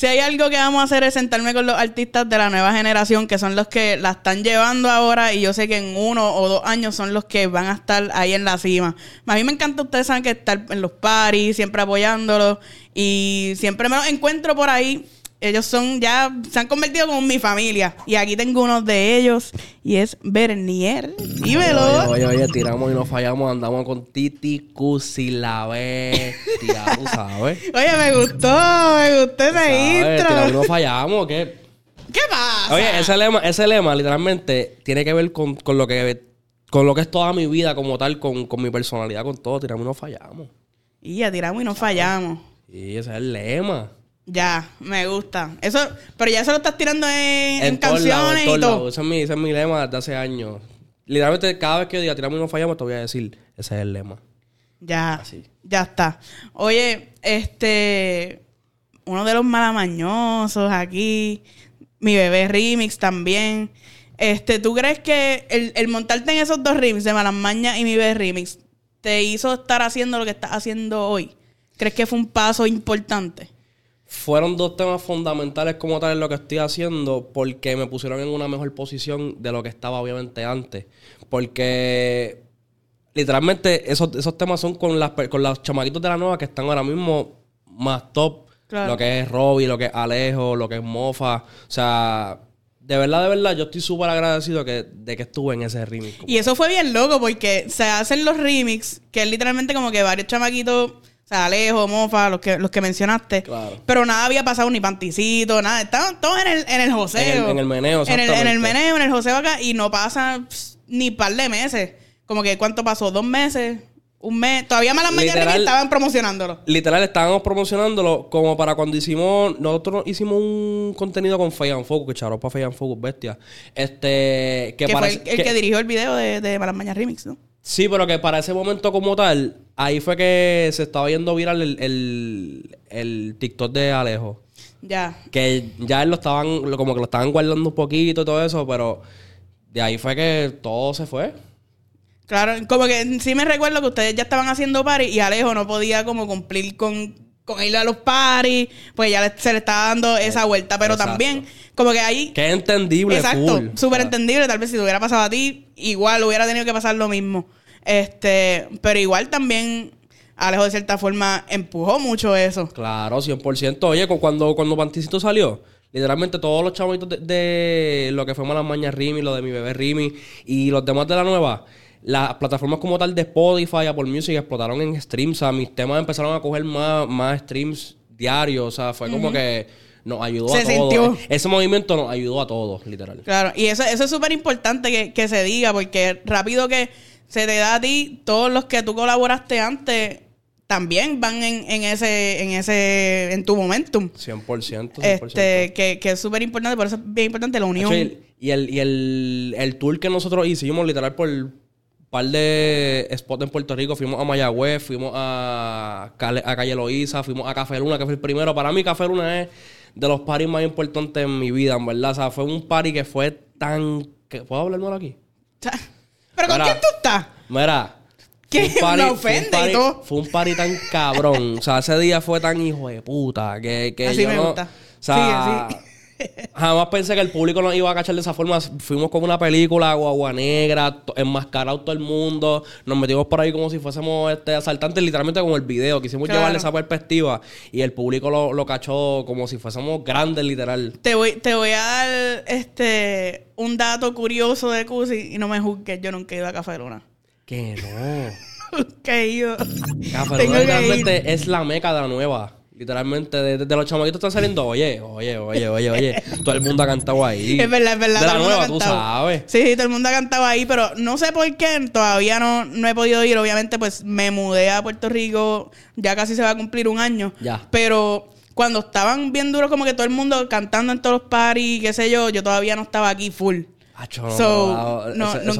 Si hay algo que vamos a hacer es sentarme con los artistas de la nueva generación, que son los que la están llevando ahora, y yo sé que en uno o dos años son los que van a estar ahí en la cima. A mí me encanta, ustedes saben que estar en los paris, siempre apoyándolos, y siempre me los encuentro por ahí ellos son ya, se han convertido como mi familia. Y aquí tengo uno de ellos y es Bernier. Dímelo. Oye, oye, oye, tiramos y no fallamos, andamos con Titi Cusi la bestia, tú sabes. Oye, me gustó, me gustó ese intro. Tiramos y no fallamos, ¿qué? ¿Qué pasa? Oye, ese lema, ese lema literalmente tiene que ver con, con lo que con lo que es toda mi vida como tal, con, con mi personalidad, con todo. Tiramos y no fallamos. Y ya tiramos y no fallamos. Y ese es el lema. Ya, me gusta. Eso, pero ya se lo estás tirando en, canciones y todo. Ese es, mi, ese es mi lema desde hace años. Literalmente, cada vez que diga tiramos y no fallamos, te voy a decir, ese es el lema. Ya. Así. Ya está. Oye, este. Uno de los malamañosos aquí. Mi bebé remix también. Este, ¿tú crees que el, el montarte en esos dos remix de Malamaña y mi bebé remix te hizo estar haciendo lo que estás haciendo hoy? ¿Crees que fue un paso importante? Fueron dos temas fundamentales como tal en lo que estoy haciendo porque me pusieron en una mejor posición de lo que estaba obviamente antes. Porque literalmente esos, esos temas son con, las, con los chamaquitos de la nueva que están ahora mismo más top. Lo que es Robbie, lo que es Alejo, lo que es Mofa. O sea, de verdad, de verdad, yo estoy súper agradecido que, de que estuve en ese remix. Y eso fue bien loco porque se hacen los remix, que es literalmente como que varios chamaquitos sea, Alejo, Mofa, los que, los que mencionaste. Claro. Pero nada había pasado ni panticito, nada. Estaban todos en el, en el joseo. En el, meneo, en el, en el meneo, en el joseo acá. Y no pasa ni par de meses. Como que, ¿cuánto pasó? ¿Dos meses? ¿Un mes? Todavía Malas Mañanas estaban promocionándolo. Literal, estábamos promocionándolo como para cuando hicimos... Nosotros hicimos un contenido con Fay Focus, que charo para Fay Focus, bestia. Este... Que, fue el, que, dirigió el video de, de Malas Mañas Remix, ¿no? Sí, pero que para ese momento como tal, ahí fue que se estaba viendo viral el, el, TikTok de Alejo. Ya. Que ya lo estaban, como que lo estaban guardando un poquito y todo eso, pero de ahí fue que todo se fue. Claro, como que sí me recuerdo que ustedes ya estaban haciendo party y Alejo no podía como cumplir con, con ir a los paris, pues ya se le estaba dando esa vuelta, pero también como que ahí... Que entendible, Exacto, súper entendible, tal vez si te hubiera pasado a ti, igual hubiera tenido que pasar lo mismo. Este, pero igual también Alejo de cierta forma empujó mucho eso. Claro, 100%. Oye, cuando, cuando Panticito salió, literalmente todos los chavitos de, lo que fue Malas Mañas Rimi, lo de mi bebé Rimi y los demás de la nueva, las plataformas como tal de Spotify, Apple Music explotaron en streams. O sea, mis temas empezaron a coger más, más streams diarios. O sea, fue como que nos ayudó a todos. Ese movimiento nos ayudó a todos, literal. Claro, y eso, eso es súper importante que, que se diga, porque rápido que se te da a ti, todos los que tú colaboraste antes también van en, en ese, en ese, en tu momentum. 100%. Este, que, que es súper importante, por eso es bien importante la unión. y el, y el, el tour que nosotros hicimos, literal, por un par de spots en Puerto Rico, fuimos a Mayagüez, fuimos a, a Calle Loíza, fuimos a Café Luna, que fue el primero. Para mí, Café Luna es de los paris más importantes en mi vida, en verdad. O sea, fue un party que fue tan... ¿Puedo hablar aquí? ¿Pero con quién tú estás? Mira. ¿Qué? Me ofende Fue un party tan cabrón. o sea, ese día fue tan hijo de puta que, que Así me gusta. O sea, Jamás pensé que el público nos iba a cachar de esa forma. Fuimos como una película, guagua negra, enmascarado todo el mundo. Nos metimos por ahí como si fuésemos este, asaltantes, literalmente como el video. Quisimos llevarle esa perspectiva y el público lo, lo, cachó como si fuésemos grandes, literal. Te voy, te voy a dar este un dato curioso de Cusi y no me juzgues. Yo nunca he ido a Café Luna. Que no. nunca he ido. Café Luna realmente es la meca de la nueva. Literalmente, desde los chamaquitos están saliendo, oye, oye, oye, oye, oye. todo el mundo ha cantado ahí. Es verdad, es verdad. De la nueva, tú sabes. Sí, sí, todo el mundo ha cantado ahí, pero no sé por qué, todavía no, no he podido ir. Obviamente, pues me mudé a Puerto Rico, ya casi se va a cumplir un año. Ya. Pero cuando estaban bien duros, como que todo el mundo cantando en todos los parties, qué sé yo, yo todavía no estaba aquí full so, no, esos,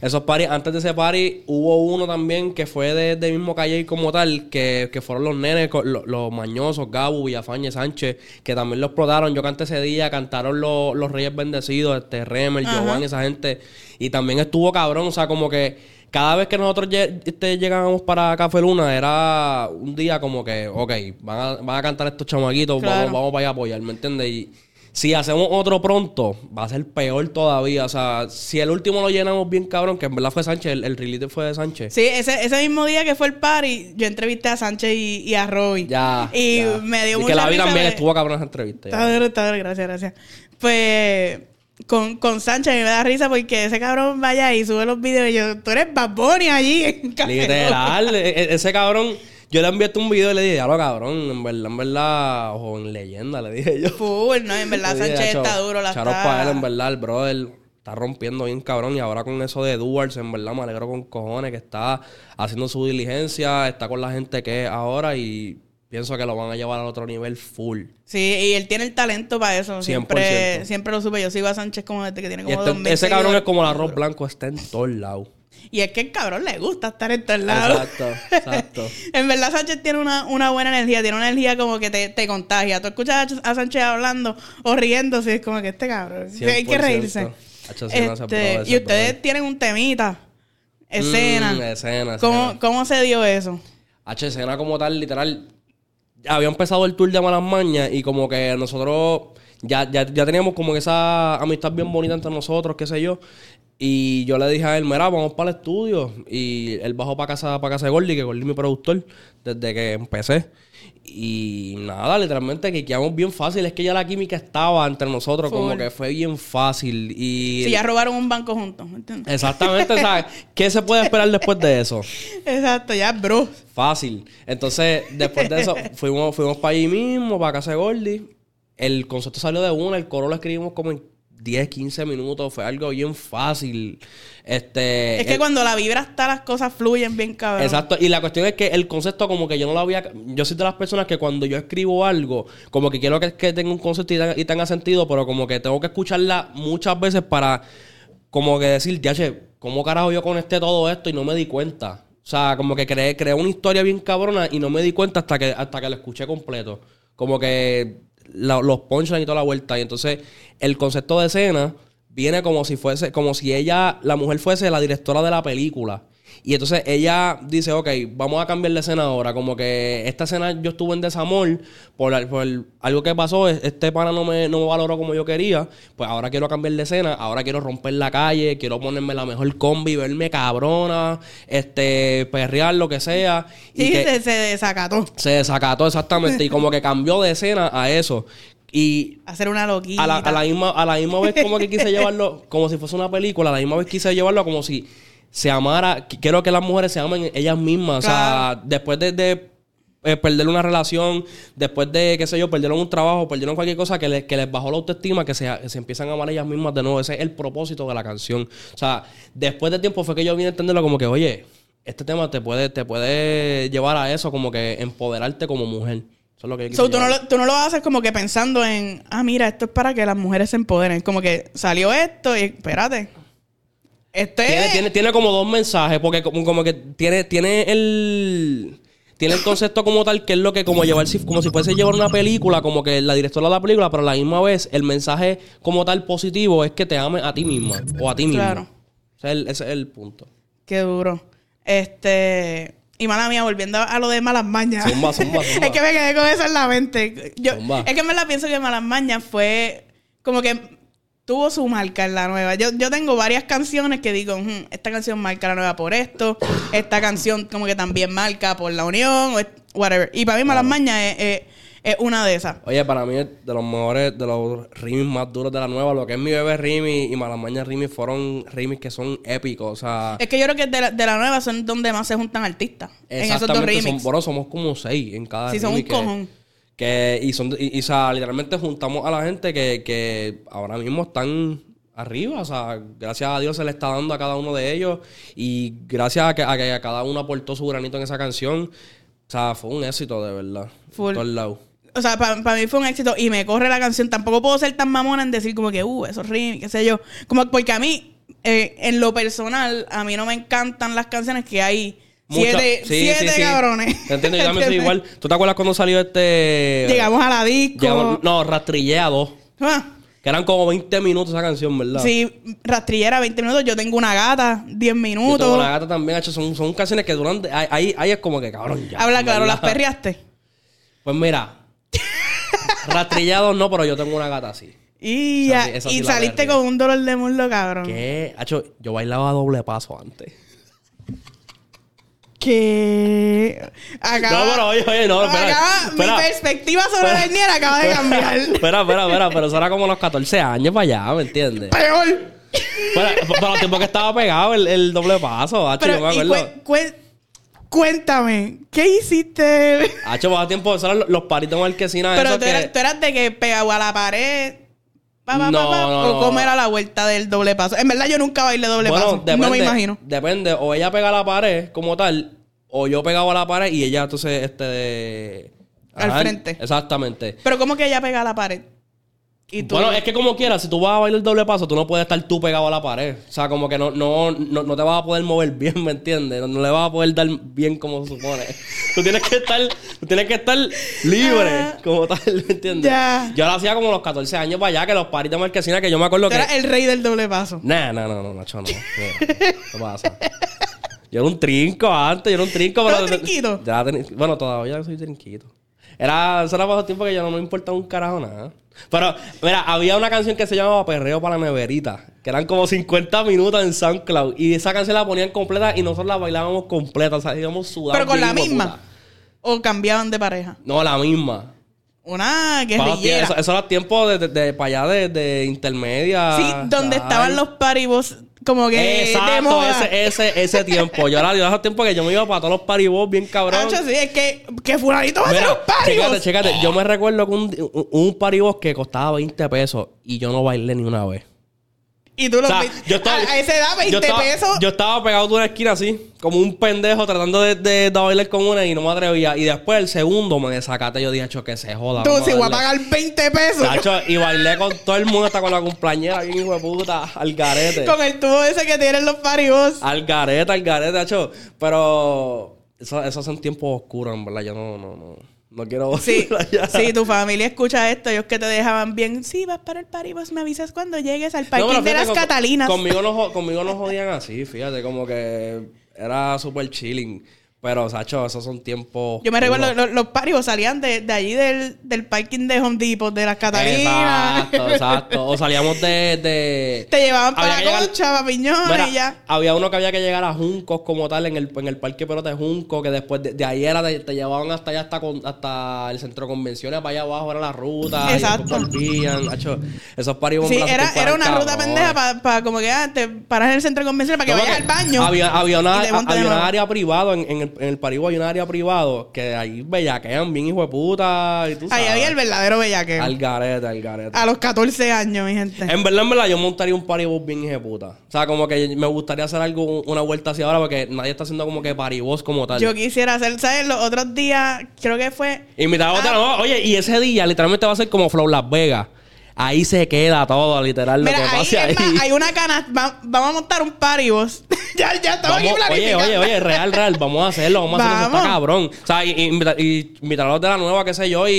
esos party, antes de ese party, hubo uno también que fue de, de mismo calle como tal, que, que fueron los nenes, los, mañosos, Gabu, Villafañe, Sánchez, que también lo explotaron. Yo canté ese día, cantaron los, Reyes Bendecidos, este Remer, Giovanni, esa gente. Y también estuvo cabrón, o sea, como que cada vez que nosotros este, llegábamos para Café Luna, era un día como que, ok, van a, van a cantar estos chamaquitos, Claro. vamos, vamos para allá a apoyar, ¿me entiendes? Y si hacemos otro pronto, va a ser peor todavía. O sea, si el último lo llenamos bien cabrón, que en verdad fue Sánchez, el, el release fue de Sánchez. Sí, ese, ese mismo día que fue el party, yo entrevisté a Sánchez y, y a Robbie. Ya. Y ya. me dio y mucha que la vi risa también de- estuvo cabrón esa entrevista. Está duro, está duro, gracias, gracias. Pues con, con Sánchez me da risa porque ese cabrón vaya y sube los videos y yo, tú eres Bad Bunny allí en Café Lock". Literal, e- e- ese cabrón, yo le envié un video y le dije, ya lo cabrón, en verdad, en verdad, ojo, en leyenda, le dije yo. Full, no, en verdad dije, Sánchez "Acho, está duro, la charos está... para él, en verdad, el brother está rompiendo bien cabrón. Y ahora con eso de Duars, en verdad, me alegro con cojones que está haciendo su diligencia, está con la gente que es ahora y pienso que lo van a llevar al otro nivel full. Sí, y él tiene el talento para eso. Siempre, 100%. siempre lo supe. Yo sigo a Sánchez como desde que tiene Y como este- 2000 ese cabrón es como el arroz blanco, está en todos lados. Y es que el cabrón le gusta estar en todos lados. Exacto, exacto. en verdad Sánchez tiene una, una buena energía, tiene una energía como que te, te contagia. Tú escuchas a Sánchez hablando o riéndose, es como que este cabrón. hay que 100%. reírse. Este, y ustedes tienen un temita, escena. Mm, escena, ¿Cómo, escena. ¿Cómo se dio eso? H escena como tal, literal. Había empezado el tour de Malas Mañas y como que nosotros ya, ya, ya teníamos como que esa amistad bien bonita entre nosotros, qué sé yo. Y yo le dije a él, mira, vamos para el estudio. Y él bajó para casa, para casa de Gordy, que Gordy es mi productor, desde que empecé. Y nada, literalmente que quedamos bien fácil. Es que ya la química estaba entre nosotros, como que fue bien fácil. Y Si ya robaron un banco juntos, ¿me entiendes? Exactamente, ¿sabes? ¿Qué se puede esperar después de eso? Exacto, ya, bro. Fácil. Entonces, después de eso, fuimos, fuimos para allí mismo, para casa de Gordy. El concepto salió de una, el coro lo escribimos como en 10, 15 minutos. Fue algo bien fácil. Este. Es que el- cuando la vibra está, las cosas fluyen bien cabrón. Exacto, y la cuestión es que el concepto como que yo no lo había... Yo soy de las personas que cuando yo escribo algo, como que quiero que, que tenga un concepto y tenga, y tenga sentido, pero como que tengo que escucharla muchas veces para como que decir, ya che, ¿cómo carajo yo conecté todo esto y no me di cuenta? O sea, como que creé, creé una historia bien cabrona y no me di cuenta hasta que, hasta que lo escuché completo. Como que la- los punchlines y toda la vuelta. Y entonces el concepto de escena viene como si fuese, como si ella, la mujer fuese la directora de la película. Y entonces ella dice, ok, vamos a cambiar de escena ahora. Como que esta escena yo estuve en desamor por, por algo que pasó. Este pana no me, no me valoró como yo quería. Pues ahora quiero cambiar de escena. Ahora quiero romper la calle. Quiero ponerme la mejor combi, verme cabrona, este, perrear, lo que sea. Y Sí, que- se, se desacató. se desacató exactamente y como que cambió de escena a eso. Y Hacer una loquita. a la, a la misma, a la misma vez como que quise llevarlo como si fuese una película, a la misma vez quise llevarlo como si se amara. Qu- Quiero que las mujeres se amen ellas mismas. O sea, después de, de, eh, perder una relación, después de, qué sé yo, perdieron un trabajo, perdieron cualquier cosa que, les- que les bajó la autoestima, que se, que se empiezan a amar ellas mismas de nuevo. Ese es el propósito de la canción. O sea, después de tiempo fue que yo vine a entenderlo como que, oye, este tema te puede, te puede llevar a eso, como que empoderarte como mujer. Eso es lo que yo So, tú, no lo, tú no lo haces como que pensando en, ah, mira, esto es para que las mujeres se empoderen. Como que salió esto y espérate. Este Tiene, tiene, tiene como dos mensajes, porque como, como que tiene, tiene el. Tiene el concepto como tal, que es lo que como llevar, si- como si fuese llevar una película, como que la directora de la película, pero a la misma vez el mensaje como tal positivo es que te ames a ti misma o a ti mismo. Claro. Ese es el, ese es el punto. Qué duro. Este. Y mala mía, volviendo a lo de malas mañas. Zumba, zumba, zumba. es que me quedé con eso en la mente. Yo, es que me la pienso que malas mañas fue como que tuvo su marca en la nueva. Yo, yo tengo varias canciones que digo, "Hmm, esta canción marca la nueva por esto, esta canción como que también marca por la unión, whatever. Y para mí malas mañas es, es- es una de esas. Oye, para mí, de los mejores, de los rimis más duros de la nueva, lo que es mi bebé Rimi y Malamaña Rimi fueron rimis que son épicos. O sea, Es que yo creo que de la, de la nueva son donde más se juntan artistas. En esos dos Exactamente, son, remix. bueno, somos como seis en cada Sí, son remix un cojón. Que, y, son, y, y, o sea, literalmente juntamos a la gente que, que ahora mismo están arriba. O sea, gracias a Dios se le está dando a cada uno de ellos. Y gracias a que, a que cada uno aportó su granito en esa canción. O sea, fue un éxito de verdad. Full. Lados. O sea, para mí fue un éxito y me corre la canción. Tampoco puedo ser tan mamona en decir como que, uh, esos remix, qué sé yo. Como porque a mí, eh, en lo personal, a mí no me encantan las canciones que hay Mucha- siete, sí, siete sí, cabrones. Te entiendo, yo también soy ¿Entiendes? igual. ¿Tú te acuerdas cuando salió este. Llegamos a la disco. Llegamos- no, Rastrillea 2. Ah, Que eran como 20 minutos esa canción, ¿verdad? Sí, rastrillera 20 minutos. Yo tengo una gata, 10 Yo minutos. tengo una gata también, son, son canciones que duran... Ahí, ahí, es como que, cabrón, ya. Habla claro, las perreaste. Pues mira, rastrillados no, pero yo tengo una gata así. Y, Esa ya- esa y saliste con un dolor de muslo, cabrón. ¿Qué? Hacho, yo bailaba doble paso antes. Que acaba, No, pero oye, oye, no, espera. acaba- espera. mi perspectiva sobre la etnia acaba de cambiar. espera, espera, espera, pero eso era como los 14 años para allá, ¿me entiendes? Peor. Para, para los tiempos que estaba pegado el, el doble paso, hacho, yo me acuerdo. cue- cue- cuéntame, ¿qué hiciste? Hacho, para tiempo, esos eran los, paritos de marquesina Pero tú, que... eras, tú eras de que pegaba a la pared. Pa, pa, pa, No, pa, no, o cómo era la vuelta del doble paso. En verdad, yo nunca bailé doble bueno, paso. depende, no me imagino. Depende, o ella pega la pared como tal, o yo pegaba la pared y ella entonces, este, de... Al Ajá, frente. Exactamente. Pero ¿cómo que ella pega la pared? Y tú. Bueno, es que como quieras, si tú vas a bailar doble paso, tú no puedes estar tú pegado a la pared. O sea, como que no, no, no, no te vas a poder mover bien, ¿me entiendes? No, no le vas a poder dar bien como se supone. tú tienes que estar, tú tienes que estar libre, Ah. como tal, ¿me entiendes? Ya. Yo lo hacía como los 14 años para allá, que los paris de marquesina, que yo me acuerdo que. eras el rey del doble paso. Nah, no, no, no, Nacho, no. Mira, ¿Qué pasa? Yo era un trinco antes, yo era un trinco, ¿Tú pero. trinquito? Ya teni- bueno, todavía soy trinquito. Era, eso era bajo tiempo que yo no me importaba un carajo nada. Pero, mira, había una canción que se llamaba Perreo para la Neverita, que eran como 50 minutos en SoundCloud. Y esa canción la ponían completa y nosotros la bailábamos completa, o sea, íbamos sudando. Pero con la misma. puta. O cambiaban de pareja. No, la misma. Una guerrillera. Eso, eso era tiempo de, de, de- para allá de, de intermedia. Sí, donde Ay. estaban los paribos como que de Exacto, moda. ese, ese, ese tiempo. Yo era yo hace tiempo que yo me iba para todos los paribos bien cabrón. Hacho, sí, es que, que fulanito va a hacer los paribos. chécate, chécate. Yo me recuerdo que un, un, un paribos que costaba 20 pesos y yo no bailé ni una vez. Y tú lo O sea, ves- yo estaba, a, a esa edad, 20 yo estaba- pesos. Yo estaba pegado de una esquina así, como un pendejo tratando de, de, de bailar con una y no me atrevía. Y después el segundo me desacaté. Yo dije, "Acho, que se joda. tú, si voy a darle". pagar 20 pesos. Tacho, y bailé con todo el mundo, hasta con la compañera, bien hijo de puta, al garete. Con el tubo ese que tienen los paribos. Al garete, al garete, tacho. Pero eso- esos son tiempos oscuros, en verdad. Yo no, no, no, no quiero Sí, allá. sí, tu familia escucha esto, ellos que te dejaban bien. Sí, vas para el paribos, me avisas cuando llegues al No, parking pero de las con- Catalinas. Conmigo no, conmigo no jodían así, fíjate, como que era súper chilling. Pero, Sacho, esos son tiempos. Yo me recuerdo, los, los salían de, de allí del, del parking de Home Depot, de las Catalinas. Exacto, exacto. O salíamos de. de- Te llevaban Había para la llegar- concha, para piñones Mira, y ya. Había uno que había que llegar a Juncos como tal en el, en el parque pelota de Junco, que después de, de ahí era de- te llevaban hasta allá, hasta, con- hasta el centro de convenciones, para allá abajo era la ruta. Exacto. Y Hacho, esos Sí, era, era una ruta pendeja para como que ah, te paras en el centro de convenciones para que No, vayas al baño. Había, había una, te había una área privada en, en el, en el Paribo hay una área privado que ahí bellaquean bien hijo de puta y tú Ahí sabes. había el verdadero bellaqueo. Al garete, al garete. A los 14 años, mi gente. En verdad, en verdad, yo montaría un paribos bien hijo de puta. O sea, como que me gustaría hacer algo, una vuelta hacia ahora porque nadie está haciendo como que paribos como tal. Yo quisiera hacer, ¿sabes? Los otros días, creo que fue. Invitar a otra, Ah. no, oye, y ese día literalmente va a ser como Flow Las Vegas. Ahí se queda todo, literal, lo Mira, que ahí, pase ahí. hay una canasta. va- vamos a montar un paribos. ya, ya estamos aquí Vamos, oye, planificando. oye, oye, real, real, vamos a hacerlo, vamos a hacerlo, eso Vamos. está cabrón. O sea, y, y invita- y invitar a los de la nueva, qué sé yo, y,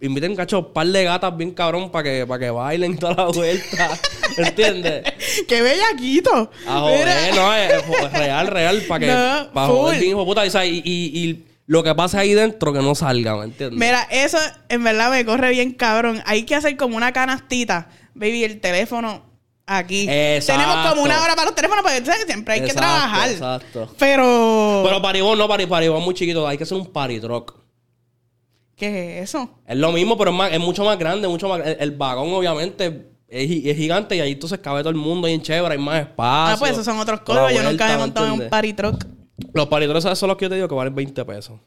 y inviten, cacho, un par de gatas bien cabrón para que, para que bailen toda la vuelta. ¿Entiendes? ¡Qué bellaquito! A joder, Mira. no, es, es real, real, para que, No, para joder bien, hijo puta. O sea, y- y lo que pasa ahí dentro que no salga, ¿me entiendes? Mira, eso en verdad me corre bien cabrón. Hay que hacer como una canastita. Baby, el teléfono aquí. Exacto. Tenemos como una hora para los teléfonos porque ¿sabes? siempre hay que trabajar. exacto. Pero... Pero paribón no, pari, paribón muy chiquito, hay que hacer un party truck. ¿Qué es eso? Es lo mismo, pero es, más, es mucho más grande, mucho más... El, el vagón, obviamente, es, gi- es gigante y ahí entonces cabe todo el mundo y en chévere, hay más espacio. ah, pues esos son otros códigos. Yo nunca vuelta, he ¿me montado en un party truck. Los paritros esos son los que yo te digo que valen 20 pesos.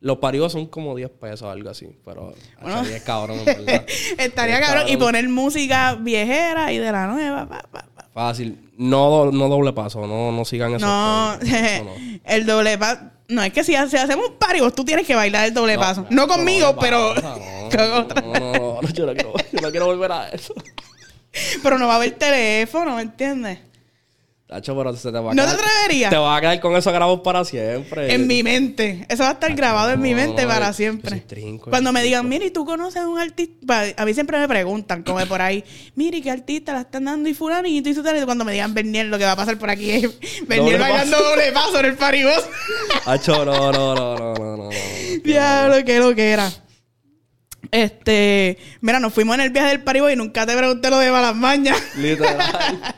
Los paribos son como 10 pesos o algo así. Pero Bueno. bueno. es cabrón, verdad. Estaría Es cabrón. Y poner música viejera y de la nueva. pa, pa, pa. Fácil. No, no doble paso. No, no sigan No. Eso no. el doble paso. No, es que si, hace- hacemos un vos tú tienes que bailar el doble paso. No, conmigo, pero con No, otra. no, no, no, yo no quiero, yo no quiero volver a eso. Pero no va a haber teléfono, ¿me entiendes? Tacho, pero se te va a ¿No quedar. te atreverías? Te vas a quedar con eso grabado para siempre. En mi mente. Eso va a estar grabado en mi mente no, para yo siempre. soy trinco, Cuando me digan, ¿y tú conoces a un artista? A mí siempre me preguntan, como por ahí, mira, ¿y qué artista la están dando? Y fulanito y sutanito. Cuando me digan Bernier, lo que va a pasar por aquí es Bernier bailando paso. doble paso en el paribos. Tacho, no, no, no, no, no, no, no. Diablo, qué lo que era. Este, mira, nos fuimos en el viaje del Paribos y nunca te pregunté lo de Balas Mañas. Literal.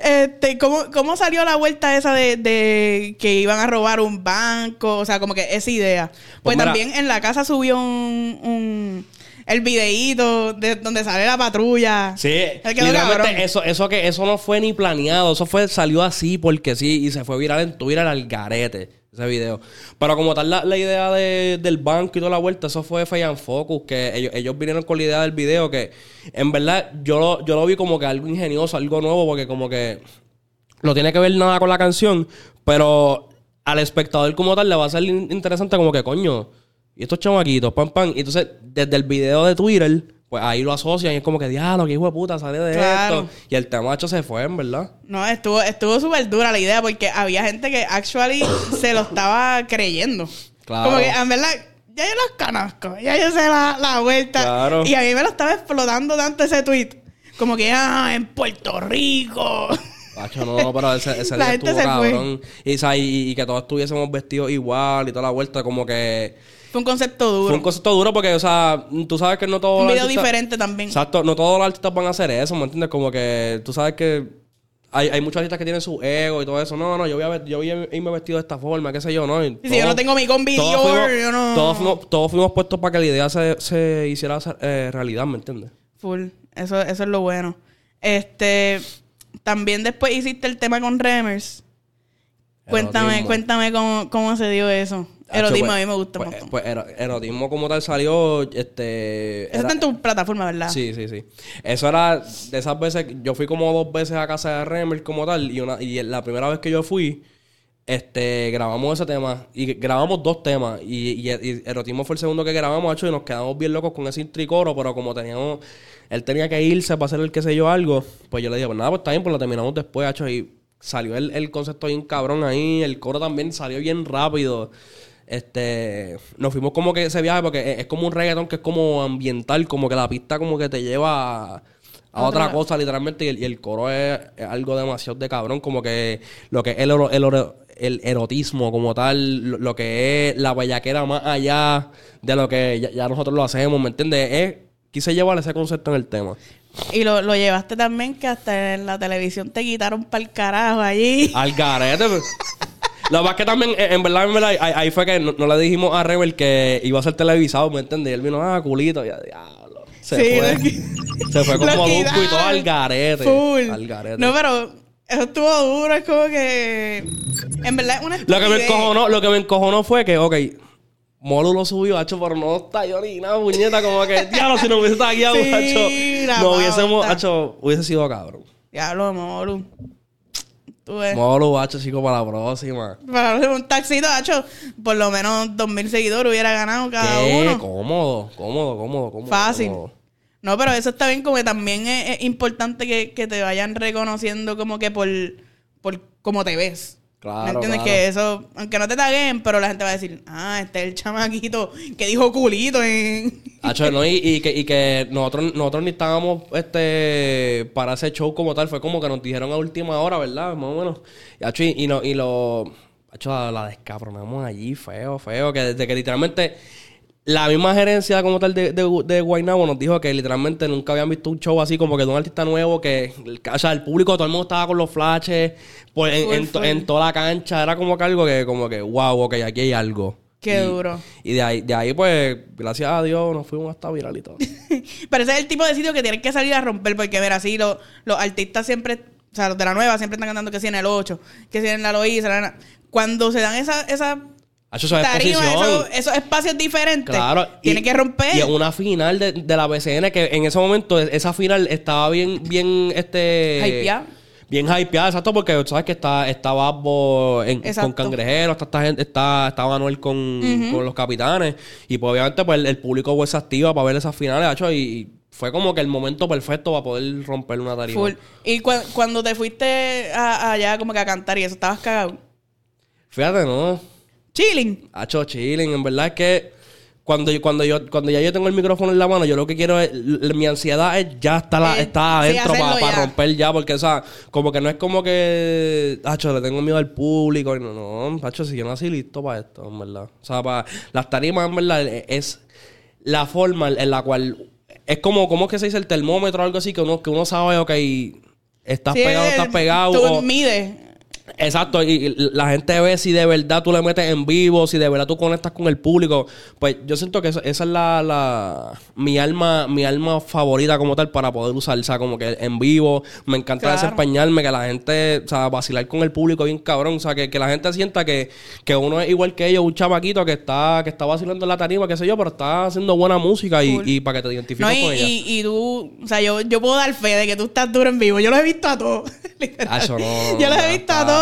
Este, ¿cómo, ¿cómo salió la vuelta esa de, de que iban a robar un banco? O sea, como que esa idea. Pues, Pues mira- también en la casa subió un, un el videíto de donde sale la patrulla. Sí, literalmente eso, eso que eso no fue ni planeado, eso fue, salió así porque sí, y se fue viral en Twitter al garete, ese video. Pero como tal la, la idea de- del banco y toda la vuelta, eso fue Fay Focus, que ellos, ellos vinieron con la idea del video que en verdad yo lo, yo lo vi como que algo ingenioso, algo nuevo, porque como que no tiene que ver nada con la canción, pero al espectador como tal le va a ser in- interesante como que coño, y estos chamaquitos, pam, pam. Y entonces, desde el video de Twitter, pues ahí lo asocian y es como que, diablo, que hijo de puta, sale de Claro. esto. Y el temacho se fue, en verdad. No, estuvo, estuvo súper dura la idea porque había gente que actually se lo estaba creyendo. Claro. Como que, en verdad, ya yo los conozco, ya yo sé la, la vuelta. Claro. Y a mí me lo estaba explotando tanto ese tweet. Como que, ah, en Puerto Rico. Pacho, no, pero ese, ese La día gente estuvo se fue. cabrón. Y, y, y que todos estuviésemos vestidos igual y toda la vuelta, como que... Fue un concepto duro. Fue un concepto duro porque, o sea, tú sabes que no todos Un video artistas- diferente también. Exacto, no todos los artistas van a hacer eso, ¿me entiendes? Como que tú sabes que hay, hay muchos artistas que tienen su ego y todo eso. No, no, yo voy a, ver- yo voy a irme vestido de esta forma, qué sé yo, ¿no? Y si yo no tengo mi combi todos Dior, fuimos, yo no- Todos fuimos, todos fuimos puestos para que la idea se, se hiciera eh, realidad, ¿me entiendes? Full. Eso, eso es lo bueno. Este. También después hiciste el tema con Remers. Cuéntame, cuéntame cómo, cómo se dio eso. Hacho, Erotismo pues- a mí me gusta pues, un. Pues ero- erotismo como tal salió, este... Eso era- está en tu plataforma, ¿verdad? Sí, sí, sí. Eso era de esas veces, yo fui como dos veces a casa de Remer como tal, y una, y la primera vez que yo fui, este, grabamos ese tema, y grabamos dos temas, y, y, y Erotismo fue el segundo que grabamos, hecho, y nos quedamos bien locos con ese intricoro, pero como teníamos, él tenía que irse para hacer el qué sé yo algo, pues yo le dije, pues nada, pues está bien, pues lo terminamos después, hecho, y salió el, el concepto bien cabrón ahí, el coro también salió bien rápido. Este, nos fuimos como que ese viaje porque es, es como un reggaetón que es como ambiental, como que la pista como que te lleva a, a otra Otra- cosa literalmente y el, y el coro es, es algo demasiado de cabrón, como que lo que es el, el, el erotismo como tal, lo, lo que es la bellaquera más allá de lo que ya, ya nosotros lo hacemos, ¿me entiendes? Es, quise llevar ese concepto en el tema. Y lo, lo llevaste también que hasta en la televisión te quitaron para el carajo allí. Al garete. Lo más que también, eh, en verdad, en verdad, ahí, ahí fue que no, no le dijimos a Rebel que iba a ser televisado, ¿me entiendes? Y él vino, ah, culito, y ya, diablo. Se Sí, fue. Se fue como Duco y todo al garete. Full. Al garete. No, pero eso estuvo duro. Es como que. En verdad es una lo que me encojonó, lo que me encojonó fue que, ok, Molu lo subió, hacho, pero no está yo ni nada, puñeta, como que, diablo, si no hubiese estado aquí, Sí, hacho, la no hubiésemos, hacho, hubiese sido cabrón. Diablo, Moru. Tú ves. Molu, hacho, chico, para la próxima. Para un taxito, hacho, por lo menos dos mil seguidores hubiera ganado cada Qué uno. cómodo, cómodo, cómodo, cómodo. Fácil. cómodo. No, pero eso está bien, como que también es, es importante que, que te vayan reconociendo como que por, por cómo te ves. Claro, ¿Me entiendes? claro. Que eso, aunque no te taguen, pero la gente va a decir, ah, este es el chamaquito que dijo culito en... Hacho, no, y, y que, y que nosotros, nosotros ni estábamos este para ese show como tal, fue como que nos dijeron a última hora, ¿verdad? Más o menos. Y, hacho, y, y no, y lo hacho, la, la descabronamos allí, feo, feo, que desde que literalmente la misma gerencia como tal de, de, de Guaynabo nos dijo que literalmente nunca habían visto un show así como que de un artista nuevo que, o sea, el público, todo el mundo estaba con los flashes, pues en, en toda la cancha, era como que algo que, como que, wow, ok, aquí hay algo. Qué Y- duro. Y de ahí, de ahí, pues, gracias a Dios, nos fuimos hasta viral y todo. Pero ese es el tipo de sitio que tienes que salir a romper, porque ver así, lo- los artistas siempre, o sea, los de la nueva siempre están cantando que si en el 8, que si en la Loíza, cuando se dan esa, esa Hacho, eso tarima, exposición. esos, esos espacios diferentes, Claro. tienes y- que romper. Y en una final de, de la BCN que en ese momento, esa final estaba bien, bien, este... Hypeada. Bien hypeada, exacto, porque sabes que está, está Babbo en- con. Cangrejero, está, esta gente, está, está Manuel con, con los capitanes. Y pues obviamente pues el, el público pues, se activa para ver esas finales, hacho, y, fue como que el momento perfecto para poder romper una tarima. Full. Y cu- cuando te fuiste a- allá como que a cantar y eso, estabas cagado. Fíjate, no. Chilling. Hacho chilling, en verdad es que cuando yo, cuando yo, cuando ya yo tengo el micrófono en la mano, yo lo que quiero es, mi ansiedad es ya está la, está sí, adentro para romper ya, porque o sea, como que no es como que, hacho, le tengo miedo al público, y no, no, hacho, si yo nací listo para esto, en verdad. O sea, para las tarimas, en verdad, e- es la forma en la cual, es como, ¿cómo es que se dice el termómetro o algo así? Que uno, que uno sabe, ok, estás Sí, pegado, estás pegado. Tú o- mides. Exacto, y la gente ve si de verdad tú le metes en vivo, si de verdad tú conectas con el público. Pues yo siento que esa es la, la mi alma, mi alma favorita como tal para poder usar, o sea, como que en vivo, me encanta Claro. desempeñarme, que la gente, o sea, vacilar con el público bien cabrón, o sea, que, que la gente sienta que, que uno es igual que ellos, un chamaquito que está, que está vacilando en la tarima, qué sé yo, pero está haciendo buena música y, Cool. y para que te identifiques No, y, con ella. y, y tú, o sea, yo, yo puedo dar fe de que tú estás duro en vivo. Yo los he visto a todos. Ah, no, yo los he visto a todos,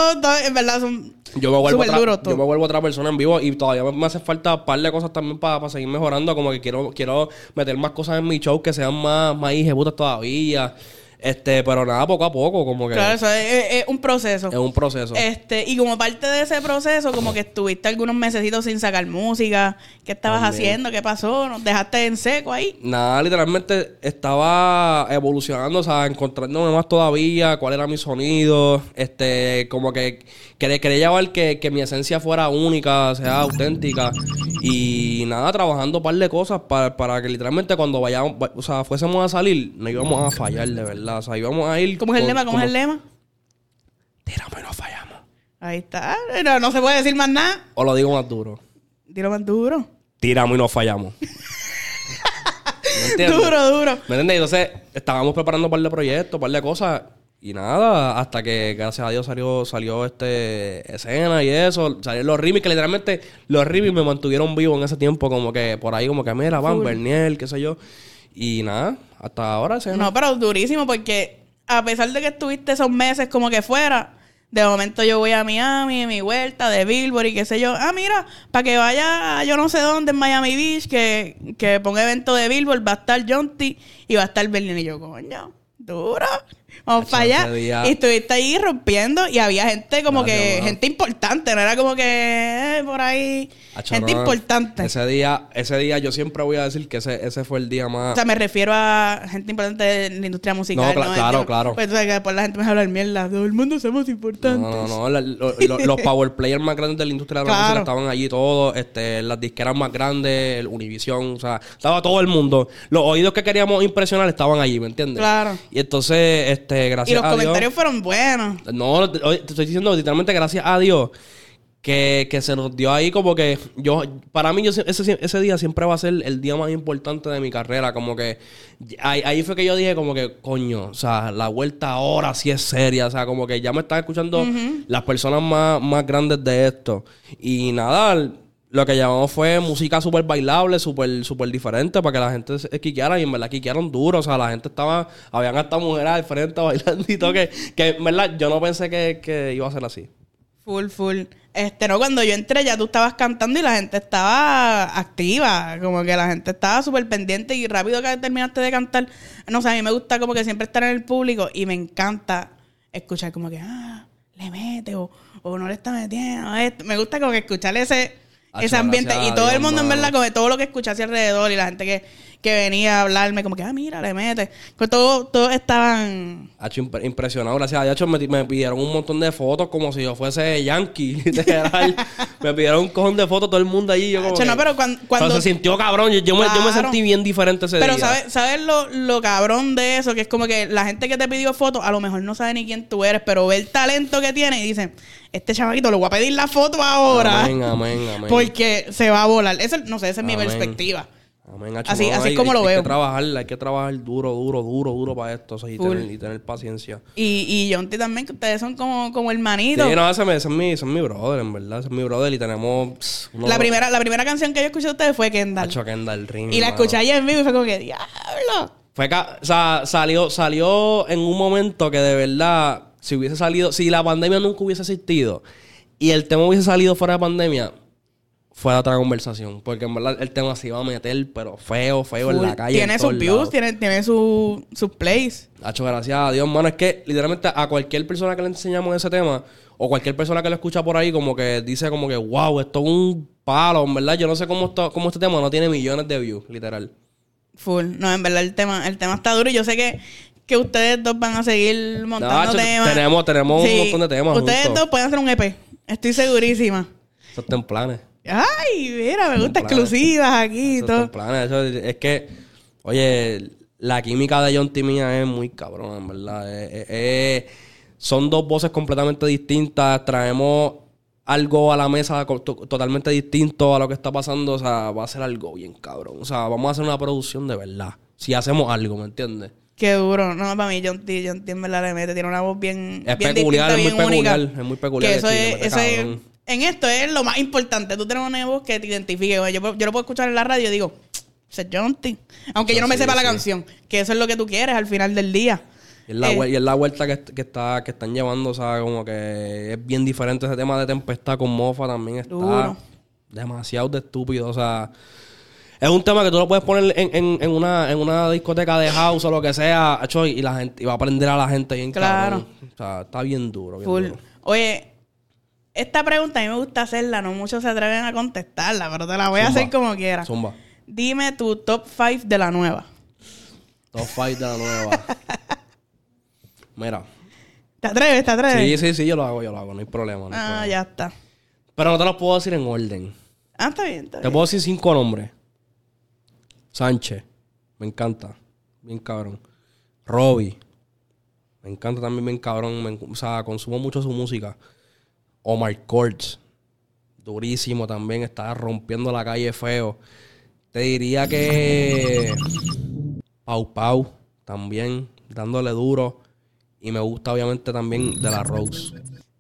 en verdad son Yo me vuelvo otra, duros yo me vuelvo otra persona en vivo y todavía me, hace falta un par de cosas también para seguir mejorando. Como que quiero, quiero meter más cosas en mi show que sean más, más putas todavía. Este, pero nada, poco a poco, como que Claro, eso es, es- es un proceso. es un proceso. Este, y como parte de ese proceso, como que estuviste algunos mesecitos sin sacar música. ¿Qué estabas También. haciendo? ¿Qué pasó? ¿Nos dejaste en seco ahí? Nada, literalmente estaba evolucionando, o sea, encontrándome más todavía, cuál era mi sonido, este, como que quería, quería llevar que, que mi esencia fuera única, sea auténtica, y nada, trabajando un par de cosas para, para que literalmente cuando vayamos, va- o sea, fuésemos a salir, no íbamos a fallar de verdad, o sea, íbamos a ir... ¿Cómo es el con- lema? ¿Cómo es el lema? Tírame y no fallamos. Ahí está. No, no se puede decir más nada. O lo digo más duro, Dilo más duro. tiramos y no fallamos. Duro, duro. ¿Me entiendes? Entonces, estábamos preparando un par de proyectos, un par de cosas. Y nada, hasta que gracias a Dios salió, salió este escena y eso, salieron los remix, que literalmente los remix me mantuvieron vivo en ese tiempo, como que por ahí, como que mira, Van, Berniel, qué sé yo. Y nada, hasta ahora escena. No, pero durísimo porque a pesar de que estuviste esos meses como que fuera, de momento yo voy a Miami, mi vuelta de Billboard y qué sé yo. Ah, mira, para que vaya a yo no sé dónde en Miami Beach, que, que ponga evento de Billboard, va a estar John T y va a estar Berlín. Y yo, coño, duro. Vamos para allá. Y estuviste ahí rompiendo y había gente como que, gente importante, no era como que eh, por ahí, gente no, importante. Ese día, ese día yo siempre voy a decir que ese, ese fue el día más... O sea, me refiero a gente importante de la industria musical. No, cla- claro, Entiendo. claro. Pues que después la gente me va a hablar mierda. Todo el mundo somos importantes. No, no, no. la- lo- lo- los power players más grandes de la industria de la Claro. música estaban allí todos. Este, las disqueras más grandes, el Univision, o sea, estaba todo el mundo. Los oídos que queríamos impresionar estaban allí, ¿me entiendes? Claro. Y entonces, este, Y gracias los a Dios. comentarios fueron buenos. No, te estoy diciendo literalmente gracias a Dios que, que se nos dio ahí como que yo, para mí yo, ese, ese día siempre va a ser el día más importante de mi carrera, como que ahí, ahí fue que yo dije como que coño, o sea, la vuelta ahora sí es seria, o sea, como que ya me están escuchando las personas más, más grandes de esto y nada, lo que llamamos fue música súper bailable, súper súper diferente para que la gente se quiqueara y en verdad quiquearon duro. O sea, la gente estaba... Habían hasta mujeres al frente bailando y todo que... Que en verdad yo no pensé que, que iba a ser así. Full, full. Este, no, cuando yo entré ya tú estabas cantando y la gente estaba activa. Como que la gente estaba súper pendiente y rápido que terminaste de cantar. No sé, a mí me gusta como que siempre estar en el público y me encanta escuchar como que, ah, le mete o, o no le está metiendo. esto. Me gusta como que escuchar ese, Acho, ese ambiente. Y todo el mundo, en verdad, como todo lo que escuchase alrededor y la gente que, que venía a hablarme, como que, ah, mira, le mete. Pues todos todos estaban Hacho, imp- impresionado, gracias a Dios. Me, me pidieron un montón de fotos como si yo fuese yankee, literal. me pidieron un cojón de fotos todo el mundo allí. Yo como Hacho, que- no, pero cuan- cuando- se sintió cabrón. Yo, yo me, yo me sentí bien diferente ese Pero día. ¿sabes, ¿sabes lo, lo cabrón de eso? Que es como que la gente que te pidió fotos a lo mejor no sabe ni quién tú eres, pero ve el talento que tiene y dice, este chamaquito le voy a pedir la foto ahora. Amén, amén, amén. Porque se va a volar. Eso, no sé, esa es mi perspectiva. Amén, hacho, Así- no, así hay- como hay- lo hay veo. que trabajar, hay que trabajar duro, duro, duro, duro para esto. o sea, y, tener, y tener paciencia. Y, y Jonty también, que ustedes son como, como hermanitos. Sí, no, ese, ese es mi, es mi brother, en verdad. Ese es mi brother y tenemos... pss, uno- la, primera, la primera canción que yo escuché de ustedes fue Kendall. Hacho, Kendall Ring, y la mano. escuché ayer en vivo y fue como que, diablo. Fue ca- o sea, salió, salió en un momento que de verdad, si hubiese salido, si la pandemia nunca hubiese existido y el tema hubiese salido fuera de pandemia, fue otra conversación. Porque en verdad el tema se iba a meter, pero feo, feo en la calle. Tiene en sus views, lados. tiene, tiene su- sus plays. Hacho, gracias a Dios, mano. Es que literalmente a cualquier persona que le enseñamos ese tema, o cualquier persona que lo escucha por ahí, como que dice como que, wow, esto es un palo, en verdad. Yo no sé cómo, esto, cómo este tema no tiene millones de views, literal. Full. No, en verdad el tema, el tema está duro y yo sé que, que ustedes dos van a seguir montando temas. tenemos- tenemos un montón de temas Ustedes dos pueden hacer un EP. Estoy segurísima. Eso está en planes. Ay, mira, me gusta exclusivas aquí y todo. en planes. Eso es, es que, oye, la química de John T. mía es muy cabrón, en verdad. Eh, eh, eh, son dos voces completamente distintas. Traemos algo a la mesa totalmente distinto a lo que está pasando. O sea, va a ser algo bien cabrón. O sea, vamos a hacer una producción de verdad. Si hacemos algo, ¿me entiendes? Qué duro. No, para mí, John T. John T. en verdad le mete. Tiene una voz bien. Es bien peculiar, distinta, es muy bien única. peculiar, es muy peculiar Que eso es. Eso es. En esto es lo más importante. Tú tienes una voz que te identifique. Yo, yo lo puedo escuchar en la radio y digo, John T. Aunque yo no me Sí, sepa la canción. Que eso es lo que tú quieres al final del día. Y es la, Eh, y es la vuelta que, que está, que están llevando, o sea, como que es bien diferente ese tema de tempestad con mofa también está Duro. demasiado de estúpido, o sea, es un tema que tú lo puedes poner en, en, en una, en una discoteca de house o lo que sea, y la gente, y va a aprender a la gente bien Claro. cabrón. O sea, está bien duro, bien duro. Oye, esta pregunta a mí me gusta hacerla. No muchos se atreven a contestarla, pero te la voy a hacer como quiera. Zumba. Dime tu top 5 de la nueva. Top fight de la nueva. Mira. ¿Te atreves? ¿Te atreves? Sí, sí, sí, yo lo hago, yo lo hago, no hay problema. no hay Ah, problema. ya está. Pero no te lo puedo decir en orden. Ah, está bien, está Te bien. puedo decir cinco nombres. Sánchez. Me encanta. Bien cabrón. Robbie. Me encanta también bien cabrón. Me o sea, consumo mucho su música. Omar Courtz. Durísimo también. Está rompiendo la calle feo. Te diría que... Pau Pau. También. Dándole duro. Y me gusta obviamente también de la Rose.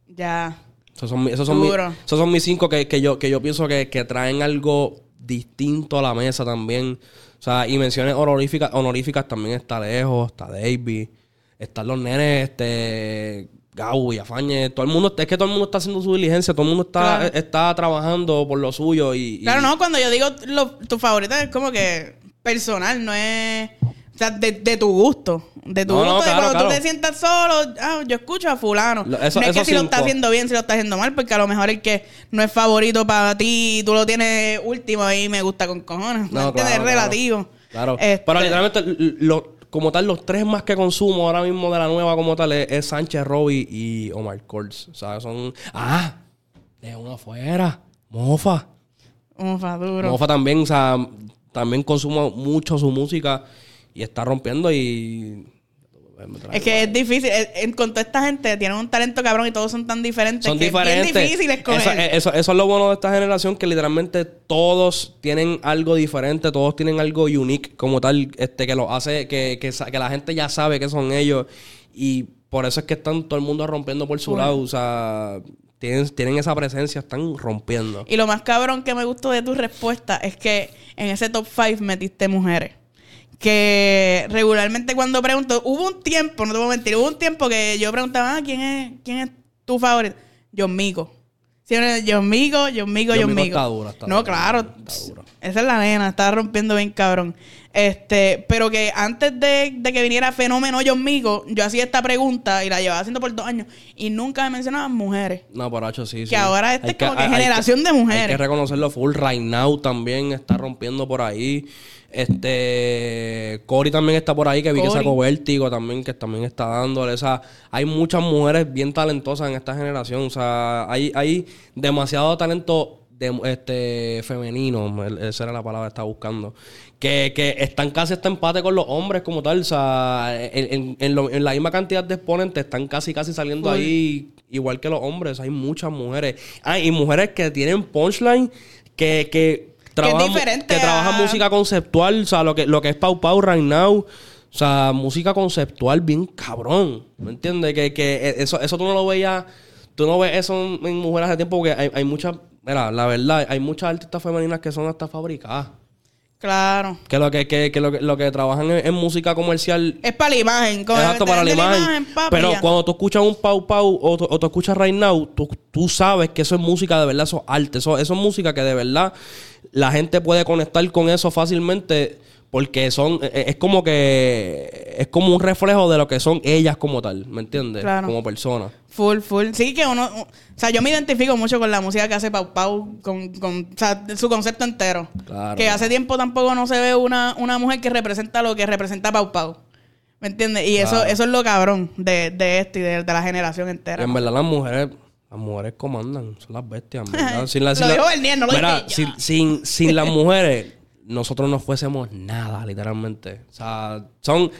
Ya. Esos son, esos son, mi- Duro. esos son mis cinco que, que yo, que yo pienso que, que traen algo distinto a la mesa también. O sea, y menciones honoríficas, honoríficas también está Lejos, está Davey, están los nenes, este, Gau y Afañe. Todo el mundo, es que todo el mundo está haciendo su diligencia, todo el mundo está, Claro. está trabajando por lo suyo y... y- Claro, no, cuando yo digo lo- tu favorita es como que personal, no es. O sea, de, de tu gusto. De tu No, no, gusto. de claro, cuando tú claro. te sientas solo, ah, yo escucho a Fulano. Lo- eso- no es que si lo está haciendo bien, si lo está haciendo mal, porque a lo mejor el que no es favorito para ti, tú lo tienes último y me gusta con cojones. ¿me No, claro, es relativo. Claro. Este, Pero literalmente, lo- como tal, los tres más que consumo ahora mismo de la nueva como tal es, es Sánchez, Robbie y Omar Courtz. O sea, son... Ah, de uno afuera. Mofa. Ufa, duro. Mofa también, o sea, también consumo mucho su música y está rompiendo y... Es que es difícil. eh, En cuanto a esta gente tienen un talento cabrón y todos son tan diferentes. Son que diferentes. Es bien difícil escoger. Eso, eh, eso- eso es lo bueno de esta generación, que literalmente todos tienen algo diferente, todos tienen algo unique como tal, este, que lo hace, que, que, que la gente ya sabe que son ellos. Y por eso es que están todo el mundo rompiendo por su Bueno. lado. O sea, tienen, tienen esa presencia, están rompiendo. Y lo más cabrón que me gustó de tu respuesta es que en ese top 5 metiste mujeres. Que regularmente cuando pregunto, hubo un tiempo, no te voy a mentir, hubo un tiempo que yo preguntaba, ah, ¿quién es, quién es tu favorito? John Mico. Siempre John Mico, John Mico, John John Mico Mico. está dura, está no, dura, claro. está dura. Esa es la nena, está rompiendo bien cabrón. Este, pero que antes de, de que viniera Fenómeno John Mico, yo hacía esta pregunta y la llevaba haciendo por dos años y nunca me mencionaban mujeres. No, por hecho sí. Que sí. ahora este Hay es como que generación de mujeres. Hay que reconocerlo full. Right Now también está rompiendo por ahí. Este. Cory también está por ahí, que vi que Cory. sacó Vértigo también, que también está dándole. O sea, hay muchas mujeres bien talentosas en esta generación. O sea, hay, hay demasiado talento de, este, femenino. Esa era la palabra que estaba buscando. Que, que están casi hasta empate con los hombres como tal. O sea, en, en- en lo- en la misma cantidad de exponentes están casi, casi saliendo ahí igual que los hombres. Hay muchas mujeres. Ah, y mujeres que tienen punchline que, que mu- diferente que trabajan a- música conceptual. O sea, lo que, lo que es Pau Pau right now. O sea, música conceptual bien cabrón. ¿Me entiendes? Que, que eso, eso tú no lo veías. Tú no ves eso en, en mujeres hace tiempo porque hay, hay muchas. Mira, la verdad, hay muchas artistas femeninas que son hasta fabricadas. Claro. Que lo que, que, que lo, que lo que trabajan en, en música comercial Es para la imagen. Exacto, para la imagen. papi, Pero ya. cuando tú escuchas un Pau Pau o, o tú escuchas Right Now, tú, tú sabes que eso es música de verdad, eso es arte. Eso, eso es música que de verdad la gente puede conectar con eso fácilmente porque son e- es como que es como un reflejo de lo que son ellas como tal, ¿me entiendes? Claro. Como personas. Full, full. Sí, que uno. O sea, yo me identifico mucho con la música que hace Pau Pau, con, con o sea, su concepto entero. Claro. Que hace tiempo tampoco no se ve una, una mujer que representa lo que representa Pau Pau. ¿Me entiendes? Y eso, Claro. eso es lo cabrón de, de esto y de, de la generación Y entera. en verdad las mujeres las mujeres comandan, son las bestias. Sin la- Lo sin la- dijo Bernier, no lo Mira, dije yo. sin, sin, sin las mujeres, nosotros no fuésemos nada, literalmente. O sea, son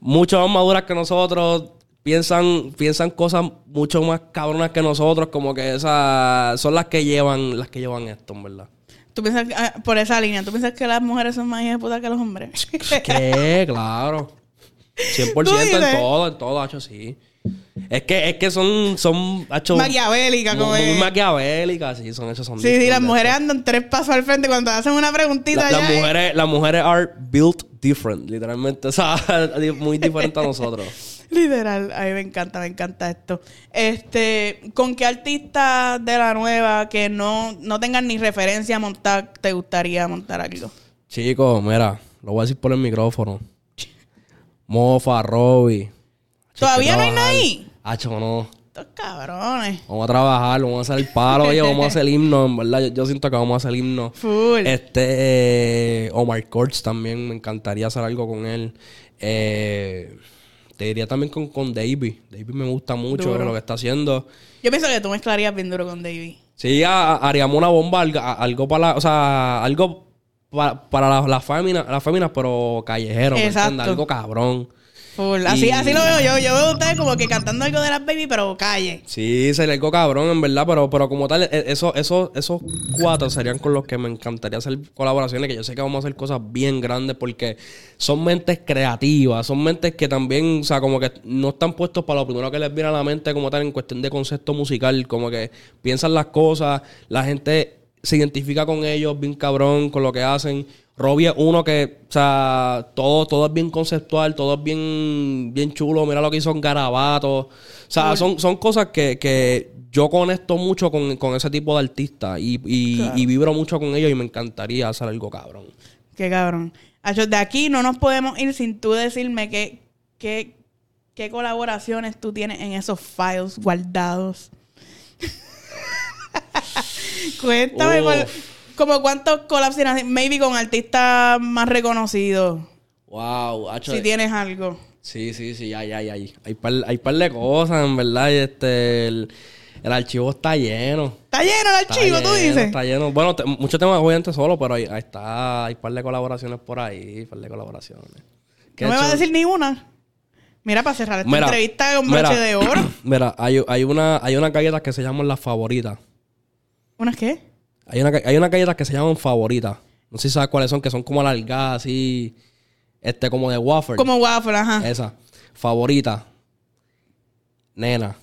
mucho más maduras que nosotros, piensan, piensan cosas mucho más cabronas que nosotros, como que esas son las que llevan, las que llevan esto, en verdad. Tú piensas, que- ah, por esa línea, ¿tú piensas que las mujeres son más hijas que los hombres? ¿Qué? claro. 100% ¿Tú en todo, en todo, hacho, sí. Es que, es que son, son, hacho, Maquiavélica, como muy, muy maquiavélicas, sí, son hechos, son Sí, sí, las mujeres andan tres pasos al frente cuando hacen una preguntita. La- las es- mujeres, las mujeres are built different, literalmente. O sea, muy diferente a nosotros. Literal, a mí me encanta, me encanta esto. Este, ¿con qué artista de la nueva que no, no tengan ni referencia a montar te gustaría montar algo? Chicos, mira, lo voy a decir por el micrófono. Mofa, Robbie. ¿Todavía no hay nadie? Hacho, no. Estos cabrones. Vamos a trabajar, vamos a hacer el palo, oye, vamos a hacer himno, en verdad. Yo, yo siento que vamos a hacer himno. Full. Este, eh, Omar Courts también, me encantaría hacer algo con él. Eh, te diría también con, con Davey. Davey me gusta mucho lo que está haciendo. Yo pienso que tú mezclarías bien duro con Davey. Sí, ha- haríamos una bomba, algo, algo para la, o sea, algo pa- para las féminas, las féminas, pero callejero, ¿me Exacto. entiendes? Algo cabrón. Full. Así, Y- así lo veo yo. Yo veo a ustedes como que cantando algo de las baby, pero calle. Sí, sería algo cabrón, en verdad, pero, pero como tal, e- eso, eso, esos cuatro serían con los que me encantaría hacer colaboraciones, que yo sé que vamos a hacer cosas bien grandes porque son mentes creativas, son mentes que también, o sea, como que no están puestos para lo primero que les viene a la mente como tal en cuestión de concepto musical, como que piensan las cosas, la gente se identifica con ellos bien cabrón, con lo que hacen. Robbie es uno que, o sea, todo, todo es bien conceptual, todo es bien, bien chulo. Mira lo que hizo en Garabato. O sea, son, son cosas que, que yo conecto mucho con, con ese tipo de artistas y, y, Claro. y vibro mucho con ellos y me encantaría hacer algo cabrón. Qué cabrón. De aquí no nos podemos ir sin tú decirme qué, qué, qué colaboraciones tú tienes en esos files guardados. Cuéntame, Uf. Como cuántos collabs tienes, maybe con artistas más reconocidos, Wow, si tienes algo. Sí, sí, sí, hay, hay, hay. Hay par, hay par de cosas, en verdad. Y este, el, el archivo está lleno. Está lleno el Está archivo, tú lleno, dices. Está lleno. Bueno, te- muchos temas obviamente solo, pero ahí, ahí está. Hay par de colaboraciones por ahí. par de colaboraciones. ¿Qué No me he vas a hecho? decir ni una. Mira, para cerrar esta Mira, entrevista con broche de oro. Mira, hay, hay, una, hay unas galletas que se llaman las favoritas. ¿Unas qué? Hay, una, hay unas galletas que se llaman favoritas. No sé si sabes cuáles son, que son como alargadas, así. Este, como de wafer. Como waffle, ajá. Esa. Favorita. Nena.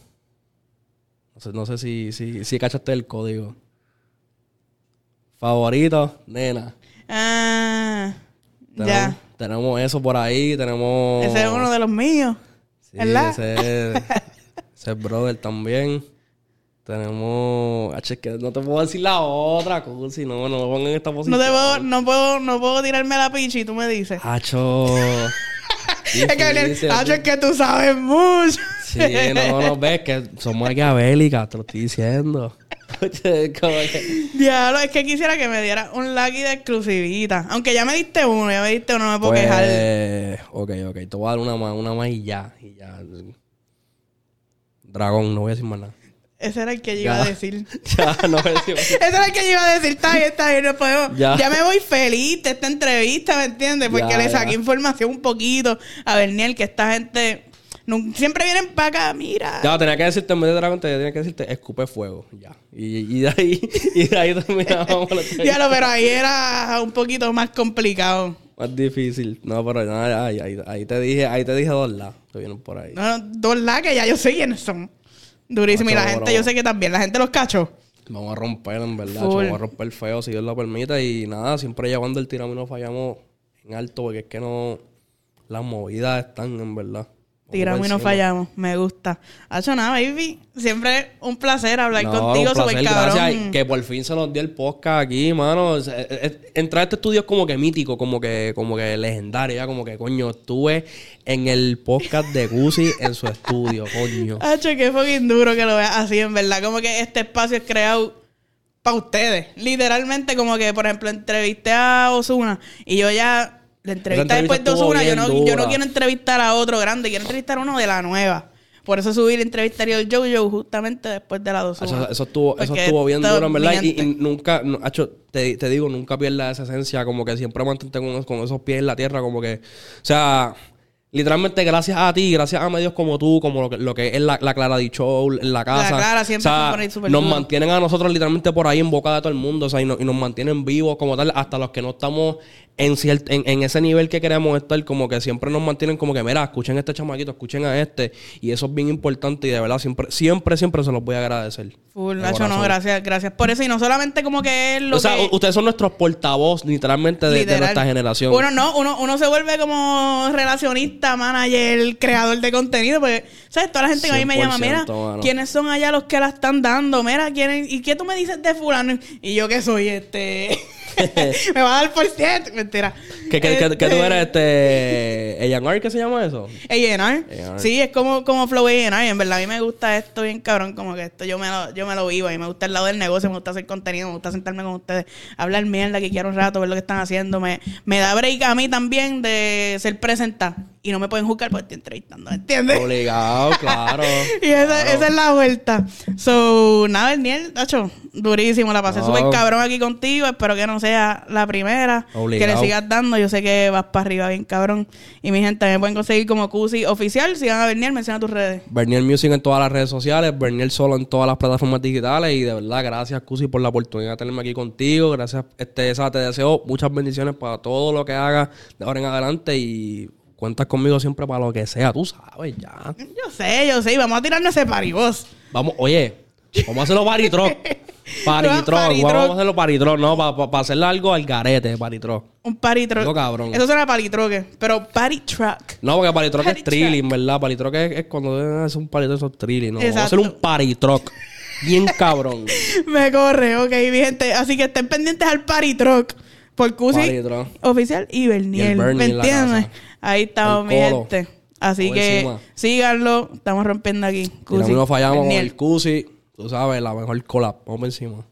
No sé, no sé si, si, si cachaste el código. Favorito, nena. Ah, Tenemos, ya. tenemos eso por ahí, tenemos... Ese es uno de los míos. Sí, ¿verdad? ese es, ese es brother también. Tenemos... Es que no te puedo decir la otra, si no, no me pongan en esta No posición. te puedo, no puedo, no puedo tirarme la pinche y tú me dices. Hacho. es que Hacho, es que tú sabes mucho. Sí, no, no, ves que somos maquiavélicas, te lo estoy diciendo. Que- Diablo, es que quisiera que me diera un lucky de exclusivita. Aunque ya me diste uno, ya me diste uno, no me puedo quejar. Pues, ok, ok, te voy a dar una más, una más y ya, y ya. Dragón, no voy a decir más nada. Ese era el que yo iba Ya. a decir. Ya, no. Ese era el que yo iba a decir. Está bien, está bien, no puedo. Ya. Ya. me voy feliz de esta entrevista, ¿me entiendes? Porque Ya, le saqué ya. información un poquito a Berniel, que esta gente siempre vienen para acá, mira. Ya, tenía que decirte, en vez de dragón, te tenía que decirte escupe fuego, ya. Y, y de ahí, y de ahí la entrevista. Diablo, pero ahí era un poquito más complicado. Más difícil. No, pero nada, ahí, ahí, ahí te dije, ahí te dije dos lados que vienen por ahí. No, dos la que ya yo sé quiénes son. Durísimo. y la gente, yo sé que también. La gente los cachó. Vamos a romper, en verdad. Full. Vamos a romper feo si Dios lo permite. Y nada, siempre llevando el tiramo y no fallamos en alto porque es que no... Las movidas están, en verdad. Tiramos y no fallamos. Me gusta. Hacho nada, baby. Siempre un placer hablar No, contigo, súper cabrón. gracias. Que por fin se nos dio el podcast aquí, mano. Eh, eh, Entrar a este estudio es como que mítico, como que, como que legendario, ya como que, coño, estuve en el podcast de Gucci en su estudio, coño. Hacho, qué fucking duro que lo veas así, en verdad. Como que este espacio es creado para ustedes. Literalmente, como que, por ejemplo, entrevisté a Osuna y yo ya. La entrevista después de Osuna, yo no, yo no quiero entrevistar a otro grande, quiero entrevistar a uno de la nueva. Por eso subí la entrevista Jojo justamente después de la Ozuna. Eso, eso estuvo, eso estuvo bien duro, en verdad. Y, nunca, no, te, te digo, nunca pierdas esa esencia, como que siempre mantente con, con esos pies en la tierra, como que, o sea, literalmente gracias a ti, gracias a medios como tú, como lo que, lo que es la, la Clara Di Show en la casa. Clara siempre o sea, nos duro. mantienen a nosotros literalmente por ahí en boca de todo el mundo, o sea, y, no- y nos mantienen vivos como tal, hasta los que no estamos en, ciert- en, en ese nivel que queremos estar, como que siempre nos mantienen como que, mira, escuchen a este chamaquito, escuchen a este, y eso es bien importante y de verdad siempre, siempre, siempre se los voy a agradecer. Full, Nacho, no, gracias, gracias por eso. Y no solamente como que es lo O sea, que... ustedes son nuestros portavoz literalmente de, de nuestra generación. Uno no, uno, uno se vuelve como relacionista, manager, creador de contenido, porque, ¿sabes? Toda la gente que a mí me llama, 100%, mira, mano. ¿quiénes son allá los que la están dando? Mira, ¿quién ¿y qué tú me dices de fulano? Y yo que soy este... me va a dar por ciento. Mentira. ¿Qué, qué, qué- qué tú Este, eres, este... ¿A&R qué se llama eso? A&R. Sí, es como, como Flow A&R. En verdad, a mí me gusta esto bien cabrón. Como que esto yo me lo, yo me lo vivo. Y me gusta el lado del negocio, me gusta hacer contenido, me gusta sentarme con ustedes, hablar mierda que quiero un rato, ver lo que están haciendo. Me, me da break a mí también de ser presentada. Y no me pueden juzgar porque estoy entrevistando, ¿me entiendes? Obligado, claro. Y esa, Claro. esa es la vuelta. So, nada, Berniel, Tacho, durísimo. La pasé No. súper cabrón aquí contigo. Espero que no sea la primera. Obligado. Que le sigas dando. Yo sé que vas para arriba bien cabrón. Y mi gente, me pueden conseguir como Cusi oficial. Sigan a Berniel, menciona tus redes. Bernier Music en todas las redes sociales, Bernier Solo en todas las plataformas digitales y de verdad gracias Cusi por la oportunidad de tenerme aquí contigo, gracias, este, esa, te deseo muchas bendiciones para todo lo que hagas de ahora en adelante y cuentas conmigo siempre para lo que sea, tú sabes ya. Yo sé, yo sé. Y vamos a tirarnos ese paribos. Vamos, oye, vamos a hacerlo paritrock. Paritrock, Paritrock. vamos a hacerlo paritrock, no, para hacerle algo al garete, paritrock. Un party truck. Digo, cabrón. Eso suena a palitroque. Pero party truck. No, porque paritrock es Paritrock. trilling, ¿verdad? Paritrock es, es cuando es un paritrock, esos trilling, ¿no? Vamos a hacer un paritrock. Bien cabrón. Me corre, ok, mi gente. Así que estén pendientes al party truck. Por Cusi oficial y Berniel. Y el Bernie ¿Me entiendes? Ahí estamos, mi gente. Así Por que encima. síganlo. Estamos rompiendo aquí. Y no, fallamos con Berniel. el Cusi. Tú sabes, la mejor collab. Vamos encima.